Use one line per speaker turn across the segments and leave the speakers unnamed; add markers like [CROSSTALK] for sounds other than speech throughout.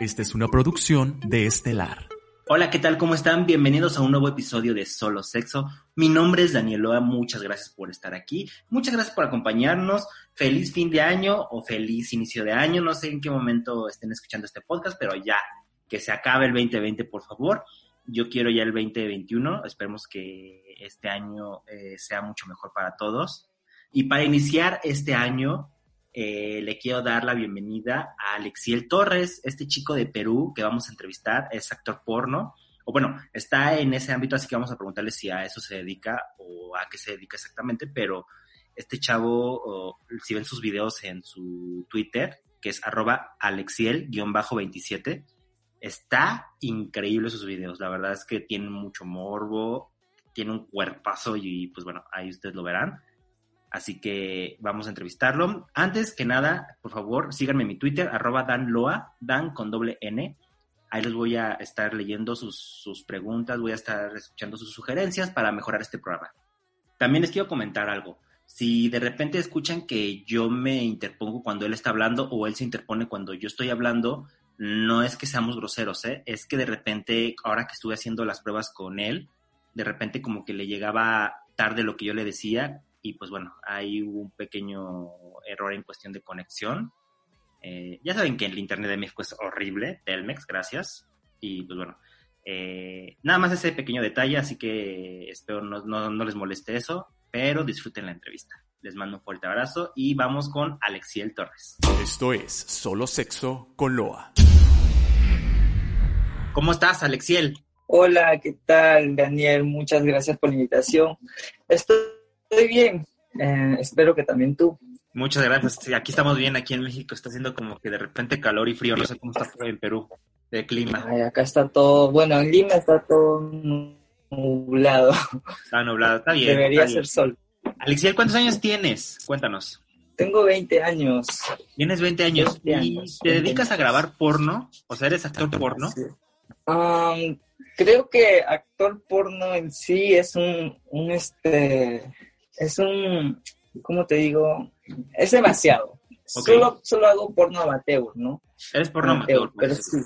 Esta es una producción de Estelar.
Hola, ¿qué tal? ¿Cómo están? Bienvenidos a un nuevo episodio de Solo Sexo. Mi nombre es Danieloa, muchas gracias por estar aquí, muchas gracias por acompañarnos. Feliz fin de año o feliz inicio de año, no sé en qué momento estén escuchando este podcast, pero ya, que se acabe el 2020, por favor. Yo quiero ya el 2021, esperemos que este año eh, sea mucho mejor para todos. Y para iniciar este año, eh, le quiero dar la bienvenida a Alexiel Torres, este chico de Perú que vamos a entrevistar, es actor porno, o bueno, está en ese ámbito, así que vamos a preguntarle si a eso se dedica o a qué se dedica exactamente, pero este chavo, si ven sus videos en su Twitter, que es arroba alexiel-27, está increíble sus videos, la verdad es que tiene mucho morbo, tiene un cuerpazo y pues bueno, ahí ustedes lo verán. Así que vamos a entrevistarlo. Antes que nada, por favor, síganme en mi Twitter, arroba danloa, dan con doble N. Ahí les voy a estar leyendo sus, preguntas, voy a estar escuchando sus sugerencias para mejorar este programa. También les quiero comentar algo. Si de repente escuchan que yo me interpongo cuando él está hablando o él se interpone cuando yo estoy hablando, no es que seamos groseros, ¿eh? es que de repente, ahora que estuve haciendo las pruebas con él, de repente como que le llegaba tarde lo que yo le decía y pues bueno, hay un pequeño error en cuestión de conexión. Eh, ya saben que el Internet de México es horrible, Telmex, gracias. Y pues bueno, eh, nada más ese pequeño detalle, así que espero no, no, les moleste eso, pero disfruten la entrevista. Les mando un fuerte abrazo y vamos con Alexiel Torres.
Esto es Solo Sexo con Loa.
¿Cómo estás, Alexiel?
Hola, ¿qué tal, Daniel? Muchas gracias por la invitación. Estoy Estoy bien. Eh, espero que también tú.
Muchas gracias. aquí estamos bien, aquí en México está haciendo como que de repente calor y frío. No sé cómo está en Perú, de clima.
acá está todo, bueno, en Lima está todo nublado.
Está nublado, está bien.
Debería ser sol.
Alexiel, ¿cuántos años tienes? Cuéntanos.
Tengo 20 años.
Tienes 20 años. ¿Y te dedicas a grabar porno? O sea, ¿eres actor porno?
creo que actor porno en sí es un, un este es un, ¿cómo te digo? Es demasiado. Solo, solo hago porno amateur, ¿no?
Eres porno amateur,
pero sí.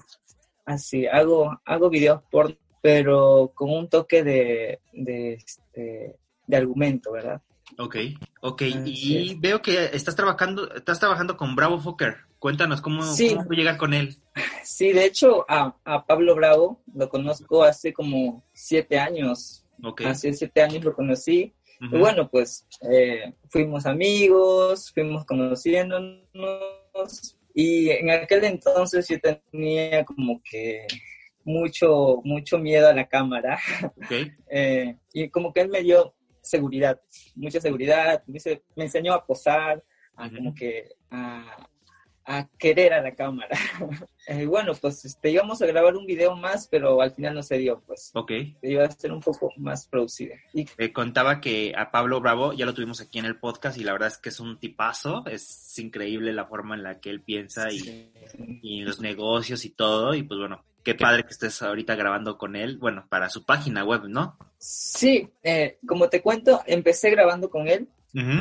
Así, hago, hago videos porno, pero con un toque de, de, este, de argumento, ¿verdad?
Ok, ok. y veo que estás trabajando, estás trabajando con Bravo Fokker. Cuéntanos cómo, sí. cómo llegar con él.
Sí, de hecho, a, a, Pablo Bravo lo conozco hace como siete años. Okay. Hace siete años lo conocí y bueno, pues eh, fuimos amigos, fuimos conociéndonos y en aquel entonces yo tenía como que mucho, mucho miedo a la cámara. [LAUGHS] Eh, y como que él me dio seguridad, mucha seguridad, me, me enseñó a posar, a como que a, a querer a la cámara. [LAUGHS] eh, bueno, pues este, íbamos a grabar un video más, pero al final no se dio, pues.
Ok.
Iba a ser un poco más producido.
Y... contaba que a Pablo Bravo ya lo tuvimos aquí en el podcast y la verdad es que es un tipazo, es increíble la forma en la que él piensa y, y los negocios y todo, y pues bueno, qué padre que estés ahorita grabando con él, bueno, para su página web, ¿no?
Sí, eh, como te cuento, empecé grabando con él,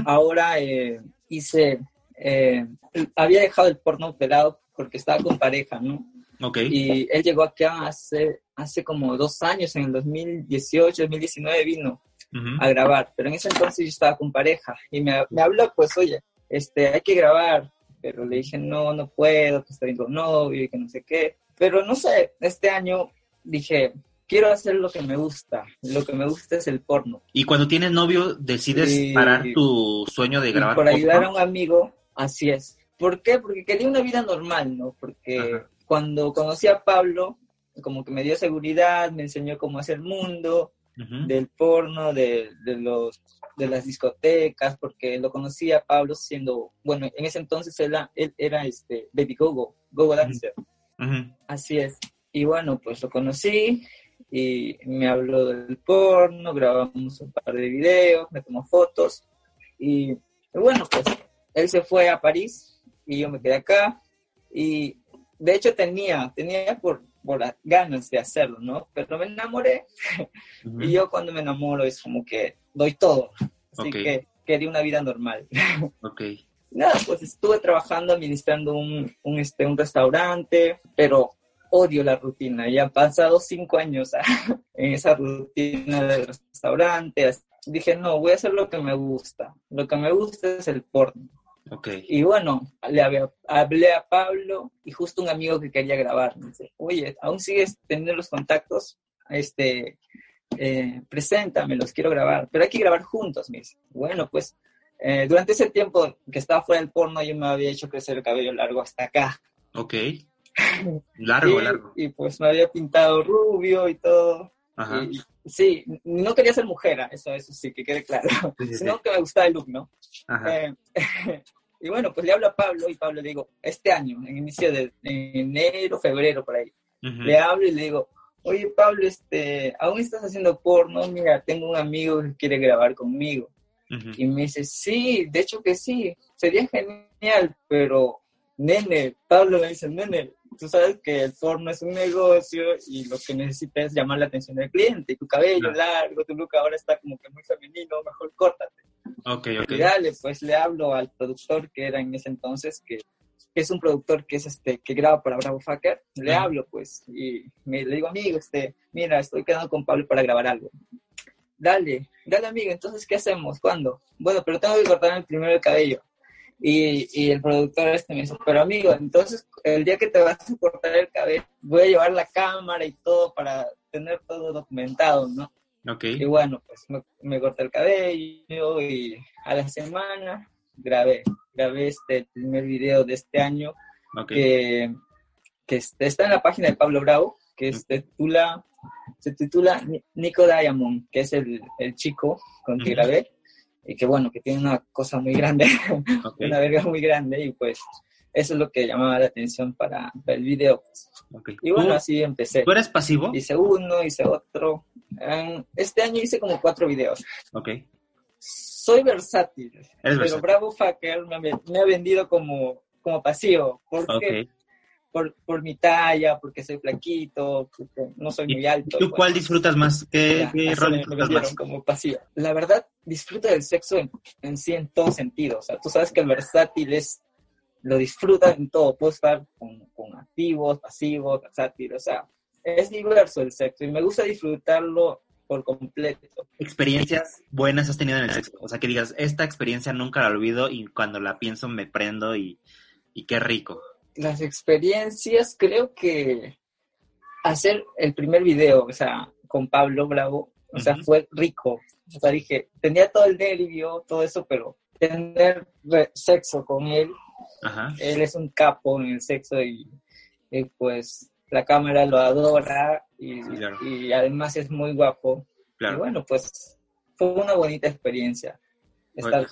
ahora eh, hice eh, había dejado el porno pelado porque estaba con pareja, ¿no?
Okay.
Y él llegó acá hace, hace como dos años, en el 2018, 2019 vino a grabar, pero en ese entonces yo estaba con pareja y me, me, habló, pues, oye, este, hay que grabar, pero le dije, no, no puedo, que estoy con novio y que no sé qué. Pero no sé, este año dije, quiero hacer lo que me gusta. Lo que me gusta es el porno.
Y cuando tienes novio, decides parar tu sueño de grabar.
por ayudar a un amigo, Así es. ¿Por qué? Porque quería una vida normal, ¿no? Porque cuando conocí a Pablo, como que me dio seguridad, me enseñó cómo hacer el mundo, del porno, de, los, de las discotecas, porque lo conocía a Pablo siendo, bueno, en ese entonces él, él era este Baby Gogo, Gogo Dancer. Así es. Y bueno, pues lo conocí y me habló del porno, grabamos un par de videos, me tomó fotos y bueno, pues él se fue a París y yo me quedé acá y de hecho tenía, tenía por, por las ganas de hacerlo, ¿no? Pero me enamoré y yo cuando me enamoro es como que doy todo, así que quería una vida normal. [LAUGHS]
Ok.
Nada, pues estuve trabajando administrando un, un, este, un restaurante, pero odio la rutina. Ya han pasado cinco años [LAUGHS] en esa rutina del restaurante. Dije, no, voy a hacer lo que me gusta. Lo que me gusta es el porno.
Okay.
Y bueno, le hablé a Pablo y justo un amigo que quería grabar me dice, oye, ¿aún sigues teniendo los contactos? Este, eh, los quiero grabar, pero hay que grabar juntos, me dice. Bueno, pues eh, durante ese tiempo que estaba fuera del porno yo me había hecho crecer el cabello largo hasta acá.
Ok. [LAUGHS] Largo,
y,
largo.
Y pues me había pintado rubio y todo.
Ajá.
sí, no quería ser mujer, eso, eso sí, que quede claro, sino que me gustaba el look, ¿no?
Ajá.
Eh, [LAUGHS] y bueno, pues le hablo a Pablo y Pablo le digo, este año, en inicio de enero, febrero, por ahí, le hablo y le digo, oye Pablo, este, aún estás haciendo porno, mira, tengo un amigo que quiere grabar conmigo. Y me dice, sí, de hecho que sí, sería genial, pero nene, Pablo me dice, nene, tú sabes que el porno es un negocio y lo que necesitas es llamar la atención del cliente. Tu cabello largo, tu look ahora está como que muy femenino, mejor córtate.
Ok, ok.
Y dale, pues le hablo al productor que era en ese entonces, que, es un productor que es este que graba para Bravo Fucker. Le hablo, pues, y me, le digo, amigo, este, mira, estoy quedando con Pablo para grabar algo. Dale, dale, amigo, entonces, ¿qué hacemos? ¿Cuándo? Bueno, pero tengo que cortarme el primero el cabello. Y, y, el productor este me dice, pero amigo, entonces el día que te vas a cortar el cabello, voy a llevar la cámara y todo para tener todo documentado, ¿no?
Ok.
Y bueno, pues me, corté el cabello y a la semana grabé, grabé este primer video de este año que, que está en la página de Pablo Bravo, que se titula, se titula Nico Diamond, que es el, el chico con que grabé y que bueno, que tiene una cosa muy grande, [LAUGHS] una verga muy grande y pues eso es lo que llamaba la atención para el video. Pues. Y bueno, así empecé.
¿Tú eres pasivo?
Hice uno, hice otro. Este año hice como cuatro videos.
Ok.
Soy versátil, pero Bravo Fucker me, ha vendido como, como pasivo. Porque por, por mi talla, porque soy flaquito, porque no soy muy alto.
¿Tú cuál disfrutas más? ¿Qué, rol disfrutas más?
Como pasivo. La verdad, disfruto del sexo en, sí en todo sentido. O sea, tú sabes que el versátil es, lo disfruta en todo. Puedo estar con, con activos, pasivos, versátil. O sea, es diverso el sexo y me gusta disfrutarlo por completo.
¿Experiencias buenas has tenido en el sexo? O sea, que digas, esta experiencia nunca la olvido y cuando la pienso me prendo y, y qué rico
las experiencias, creo que hacer el primer video, o sea, con Pablo Bravo, o sea, fue rico. O sea, dije, tenía todo el nervio, todo eso, pero tener sexo con él, él es un capo en el sexo y, pues la cámara lo adora y, además es muy guapo. Y bueno, pues fue una bonita experiencia. Estar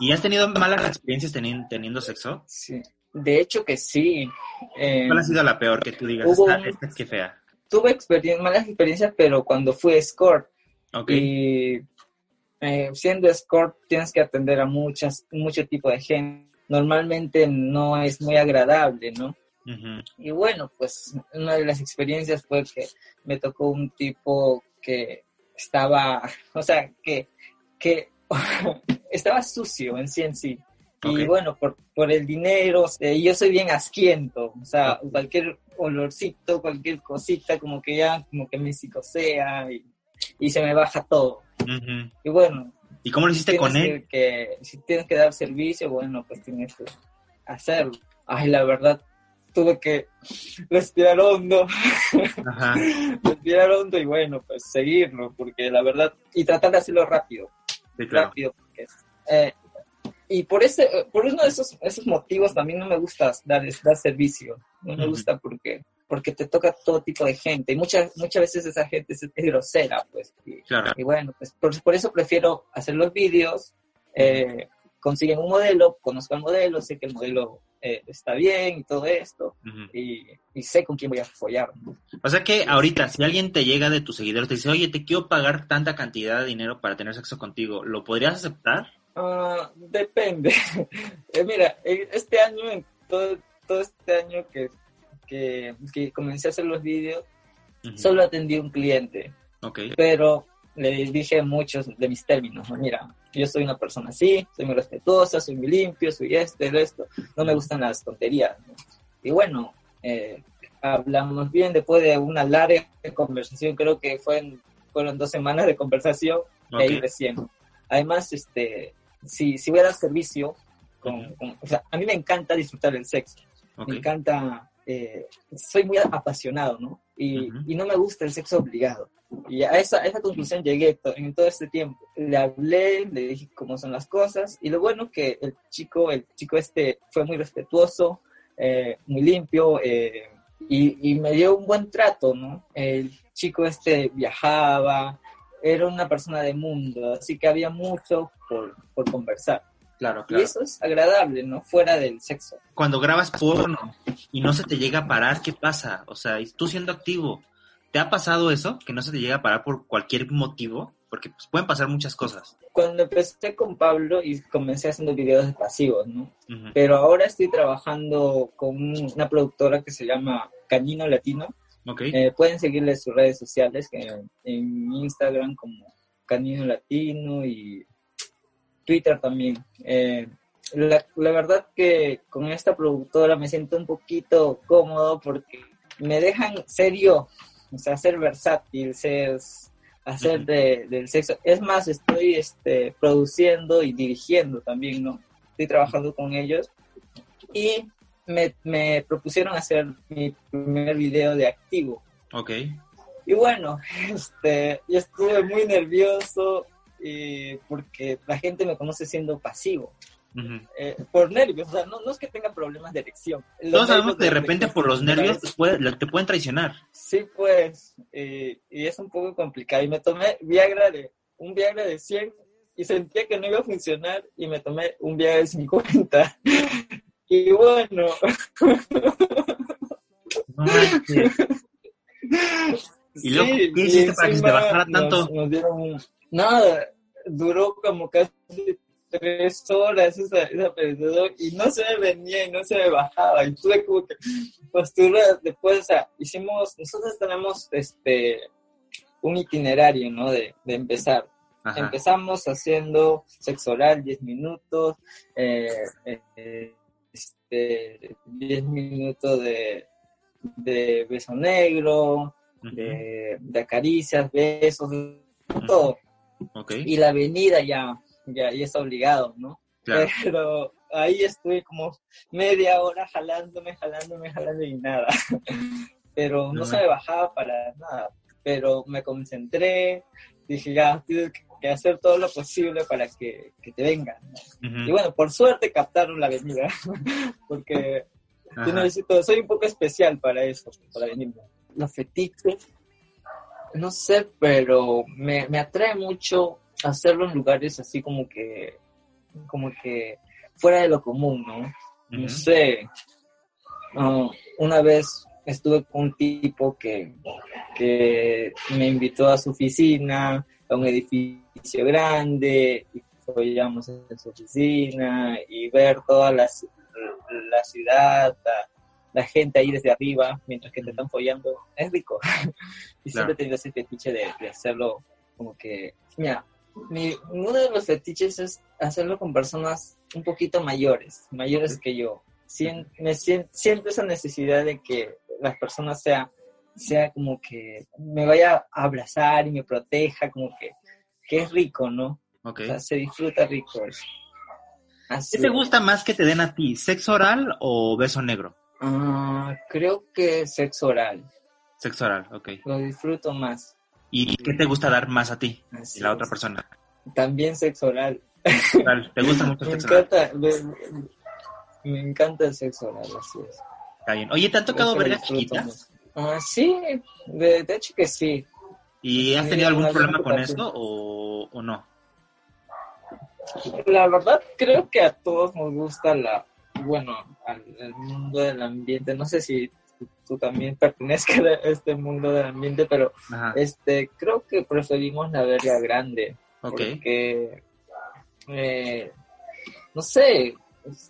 ¿Y has tenido malas experiencias teniendo, teniendo sexo?
Sí. De hecho que sí.
Eh, ¿Cuál ha sido la peor que tú digas? Esta, esta, es que fea.
Tuve malas experiencias, pero cuando fui escort. Y eh, siendo escort tienes que atender a muchas, mucho tipo de gente. Normalmente no es muy agradable, ¿no? Y bueno, pues una de las experiencias fue que me tocó un tipo que estaba, o sea, que, que [LAUGHS] estaba sucio en sí en sí. Y bueno, por, por el dinero, eh, yo soy bien asquiento, o sea, cualquier olorcito, cualquier cosita, como que ya, como que me psicosea y, y se me baja todo. Y bueno.
¿Y cómo lo hiciste con él?
Que, si tienes que dar servicio, bueno, pues tienes que hacerlo. Ay, la verdad, tuve que respirar hondo, [LAUGHS] respirar hondo y bueno, pues seguirlo, porque la verdad, y tratar de hacerlo rápido, rápido, porque eh, y por ese, por uno de esos, esos motivos también no me gusta dar, dar servicio. No me gusta porque, porque te toca todo tipo de gente. Y muchas, muchas veces esa gente es, grosera, pues. Y, y bueno, pues por, eso prefiero hacer los vídeos, eh, consiguen un modelo, conozco al modelo, sé que el modelo eh, está bien y todo esto, y, y, sé con quién voy a follar.
O sea que ahorita, si alguien te llega de tus seguidores, te dice, oye, te quiero pagar tanta cantidad de dinero para tener sexo contigo, ¿lo podrías aceptar?
Uh, depende. [LAUGHS] Eh, mira, este año, todo, todo este año que, que, que, comencé a hacer los vídeos, solo atendí un cliente.
Okay.
Pero le dije muchos de mis términos. Mira, yo soy una persona así, soy muy respetuosa, soy muy limpio, soy este, esto. No me gustan las tonterías. Y bueno, eh, hablamos bien después de una larga conversación, creo que fue, fueron dos semanas de conversación, y ahí recién. Además, este, si, si voy a dar servicio, con, o sea, a mí me encanta disfrutar el sexo, me encanta, eh, soy muy apasionado, ¿no? Y, y, no me gusta el sexo obligado. Y a esa, a esa conclusión llegué en todo este tiempo. Le hablé, le dije cómo son las cosas, y lo bueno que el chico, el chico este fue muy respetuoso, eh, muy limpio, eh, y, y, me dio un buen trato, ¿no? El chico este viajaba, era una persona de mundo, así que había mucho por, por conversar.
Claro, claro.
Y eso es agradable, ¿no? Fuera del sexo.
Cuando grabas porno y no se te llega a parar, ¿qué pasa? O sea, tú siendo activo, ¿te ha pasado eso? Que no se te llega a parar por cualquier motivo, porque pues, pueden pasar muchas cosas.
Cuando empecé con Pablo y comencé haciendo videos pasivos, ¿no? Pero ahora estoy trabajando con una productora que se llama Canino Latino.
Okay.
Eh, pueden seguirle sus redes sociales en, en Instagram como Canino Latino y Twitter también. Eh, la, la, verdad que con esta productora me siento un poquito cómodo porque me dejan serio, o sea, ser versátil, ser, hacer de, del sexo. Es más, estoy este, produciendo y dirigiendo también, ¿no? Estoy trabajando con ellos y me, me propusieron hacer mi primer video de activo.
Ok.
Y bueno, [LAUGHS] este, yo estuve muy nervioso, eh, porque la gente me conoce siendo pasivo. eh, por nervios, o sea, no, no, es que tenga problemas de erección.
Los Todos sabemos que de repente por los nervios te, puede, te, pueden traicionar.
Sí, pues, eh, y es un poco complicado. Y me tomé Viagra de, un Viagra de 100 y sentía que no iba a funcionar y me tomé un Viagra de 50. [LAUGHS] y bueno. [LAUGHS]
¿Y luego qué hiciste para que se te bajara tanto?
Nos, nos dieron un... Nada, duró como casi tres horas esa, esa y no se me venía y no se me bajaba y tuve como que posturas después, o sea, hicimos, nosotros tenemos este un itinerario, ¿no? De, de empezar. Ajá. Empezamos haciendo sexo oral 10 minutos, eh, eh, este, 10 minutos de, de beso negro, uh -huh. de, de acaricias, besos, todo.
Okay.
Y la avenida ya, ya, ya está obligado, ¿no?
Claro.
Pero ahí estuve como media hora jalándome, jalándome, jalando y nada. [LAUGHS] Pero no, no se me bajaba para nada. Pero me concentré, dije, ya, tienes que hacer todo lo posible para que, que te vengan. ¿no? Uh -huh. Y bueno, por suerte captaron la avenida, [LAUGHS] porque yo necesito, soy un poco especial para eso, para venirme. Los fetiches no sé, pero me, me, atrae mucho hacerlo en lugares así como que, como que fuera de lo común, ¿no? Uh -huh. No sé. Uh, una vez estuve con un tipo que, que me invitó a su oficina, a un edificio grande, y follamos en su oficina y ver toda la, la ciudad, la, la gente ahí desde arriba mientras que te están follando, es rico. [LAUGHS] y siempre he tenido ese fetiche de, de, hacerlo como que, mira, mi, uno de los fetiches es hacerlo con personas un poquito mayores, mayores que yo. Sien, me siento, siento esa necesidad de que las personas sea, sea como que me vaya a abrazar y me proteja, como que, que es rico, ¿no?
Okay.
O sea, se disfruta rico eso.
Así ¿Qué te gusta más que te den a ti? ¿Sexo oral o beso negro?
Uh, creo que sexo oral.
Sexo oral, ok.
Lo disfruto más.
¿Y qué te gusta dar más a ti y la otra persona?
También sexo oral.
¿Te gusta [LAUGHS] mucho el
sexo me encanta, oral? Me, me, encanta el sexo oral, así es.
Está bien. Oye, ¿te han tocado vergas chiquitas?
Uh, sí, de, de, hecho que sí.
¿Y has tenido algún problema con esto o, o no?
La verdad, creo que a todos nos gusta la, bueno, al, al, mundo del ambiente. No sé si tú, tú, también pertenezcas a este mundo del ambiente, pero Ajá. este creo que preferimos la verga grande.
Okay.
Porque, eh, no sé,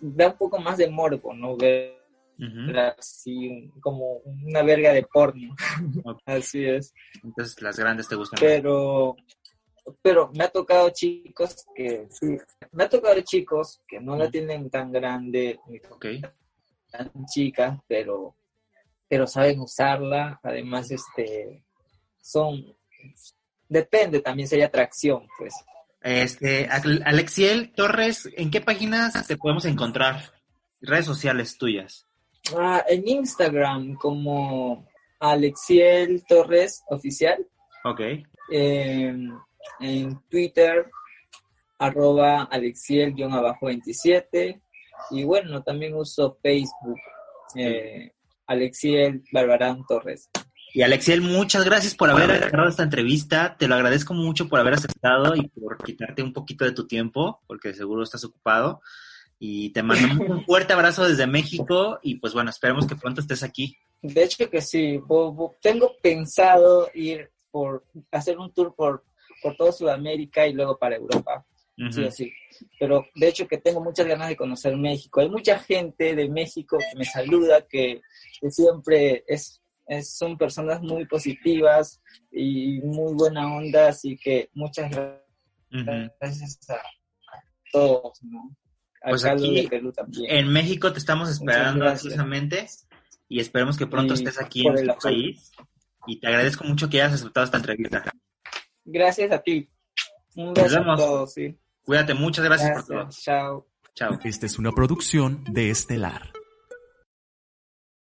da un poco más de morbo, ¿no? Ver uh -huh. así como una verga de porno. Okay. [LAUGHS] así es.
Entonces las grandes te gustan.
Pero pero me ha tocado chicos que sí, me ha tocado chicos que no la tienen tan grande
okay.
tan chicas pero pero saben usarla. Además, este, son, depende, también sería atracción, pues.
Este, Alexiel Torres, ¿en qué páginas te podemos encontrar? Redes sociales tuyas.
Ah, en Instagram como Alexiel Torres Oficial.
Ok.
En Twitter, arroba Alexiel-27. Y bueno, también uso Facebook, eh, Alexiel Barbarán Torres.
Y Alexiel, muchas gracias por haber agarrado esta entrevista. Te lo agradezco mucho por haber aceptado y por quitarte un poquito de tu tiempo, porque seguro estás ocupado. Y te mando [LAUGHS] un fuerte abrazo desde México y pues bueno, esperemos que pronto estés aquí.
De hecho que sí, tengo pensado ir por hacer un tour por, por toda Sudamérica y luego para Europa. Sí, así. Pero de hecho que tengo muchas ganas de conocer México. Hay mucha gente de México que me saluda, que, que siempre es son personas muy positivas y muy buena onda, así que muchas gracias a, todos, ¿no?
pues aquí, en México te estamos esperando ansiosamente y esperemos que pronto estés aquí en nuestro país. Y te agradezco mucho que hayas aceptado esta entrevista.
Gracias a ti. Un beso a todos, sí.
Cuídate, muchas gracias, por todo.
Chao.
Chao.
Esta es una producción de Estelar.